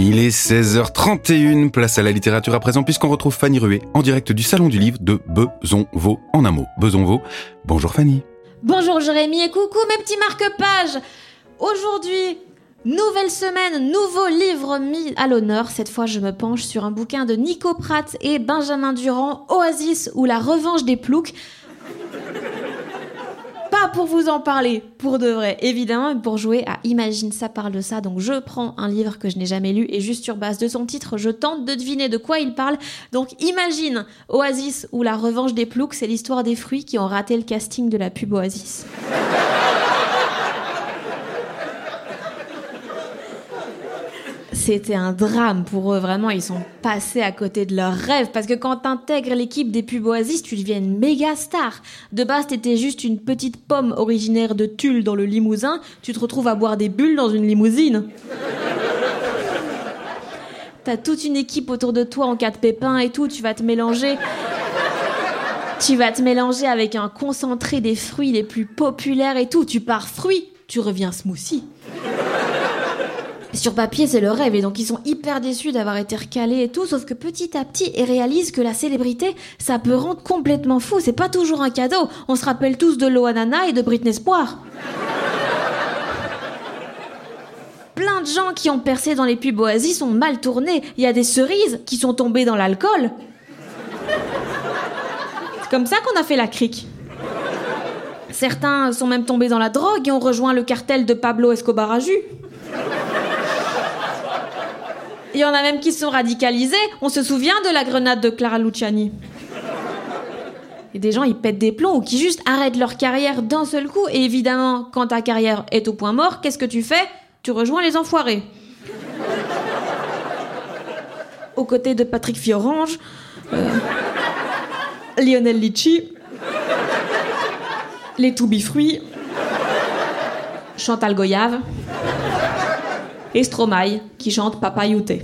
Il est 16h31, place à la littérature à présent puisqu'on retrouve Fanny Ruet en direct du Salon du Livre de Besonvaux. En un mot, Besonvaux. Bonjour Fanny. Bonjour Jérémy et coucou mes petits marque-pages Aujourd'hui, nouvelle semaine, nouveau livre mis à l'honneur. Cette fois, je me penche sur un bouquin de Nico Pratt et Benjamin Durand, Oasis ou la revanche des ploucs. Pour vous en parler, pour de vrai, évidemment, pour jouer à Imagine ça parle de ça. Donc je prends un livre que je n'ai jamais lu et juste sur base de son titre, je tente de deviner de quoi il parle. Donc Imagine Oasis ou la revanche des ploucs, c'est l'histoire des fruits qui ont raté le casting de la pub Oasis. C'était un drame pour eux, vraiment, ils sont passés à côté de leurs rêves. Parce que quand t'intègres l'équipe des pubs Oasis, tu deviens une méga star. De base, t'étais juste une petite pomme originaire de Tulle dans le Limousin, tu te retrouves à boire des bulles dans une limousine. T'as toute une équipe autour de toi en cas de pépin et tout, tu vas te mélanger. Tu vas te mélanger avec un concentré des fruits les plus populaires et tout. Tu pars fruits, tu reviens smoothie. Sur papier, c'est le rêve, et donc ils sont hyper déçus d'avoir été recalés et tout, sauf que petit à petit, ils réalisent que la célébrité, ça peut rendre complètement fou, c'est pas toujours un cadeau. On se rappelle tous de Loanana et de Britney Espoir. Plein de gens qui ont percé dans les pubs Oasis sont mal tournés. Il y a des cerises qui sont tombées dans l'alcool. C'est comme ça qu'on a fait la crique. Certains sont même tombés dans la drogue et ont rejoint le cartel de Pablo Escobar. Il y en a même qui sont radicalisés. On se souvient de la grenade de Clara Luciani. Et des gens, ils pètent des plombs ou qui juste arrêtent leur carrière d'un seul coup. Et évidemment, quand ta carrière est au point mort, qu'est-ce que tu fais? Tu rejoins les enfoirés. Aux côtés de Patrick Fiorange, euh, Lionel Litchi, les Toubifruits, Chantal Goyave et qui chante Papa Youté.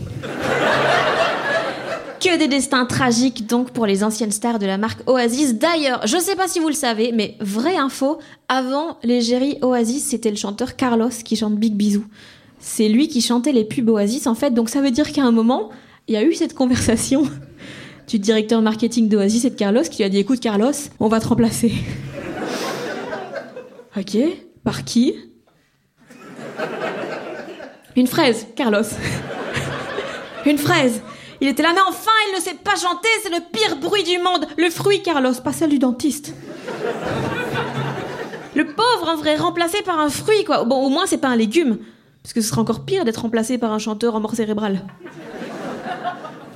Que des destins tragiques donc pour les anciennes stars de la marque Oasis. D'ailleurs, je sais pas si vous le savez, mais vraie info, avant l'égérie Oasis, c'était le chanteur Carlos qui chante Big Bisou. C'est lui qui chantait les pubs Oasis en fait, donc ça veut dire qu'à un moment, il y a eu cette conversation du directeur marketing d'Oasis et de Carlos qui lui a dit écoute Carlos, on va te remplacer. ok, par qui? Une fraise, Carlos. Une fraise. Il était là, mais enfin, il ne sait pas chanter, c'est le pire bruit du monde. Le fruit, Carlos, pas celle du dentiste. Le pauvre, en vrai, remplacé par un fruit, quoi. Bon, au moins, c'est pas un légume. Parce que ce serait encore pire d'être remplacé par un chanteur en mort cérébrale.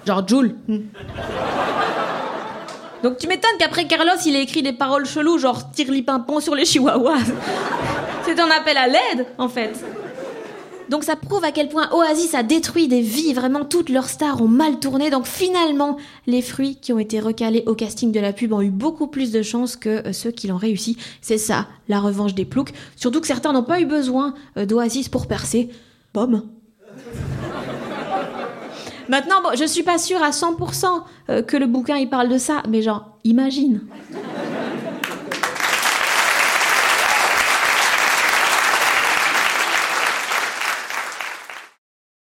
Genre Jules. Hmm. Donc tu m'étonnes qu'après Carlos, il ait écrit des paroles cheloues, genre tire pimpon sur les chihuahuas. C'est un appel à l'aide, en fait. Donc ça prouve à quel point Oasis a détruit des vies, vraiment toutes leurs stars ont mal tourné. Donc finalement, les fruits qui ont été recalés au casting de la pub ont eu beaucoup plus de chances que euh, ceux qui l'ont réussi. C'est ça, la revanche des ploucs. Surtout que certains n'ont pas eu besoin euh, d'Oasis pour percer. Bom. Maintenant, bon, je suis pas sûre à 100% euh, que le bouquin il parle de ça, mais genre, imagine.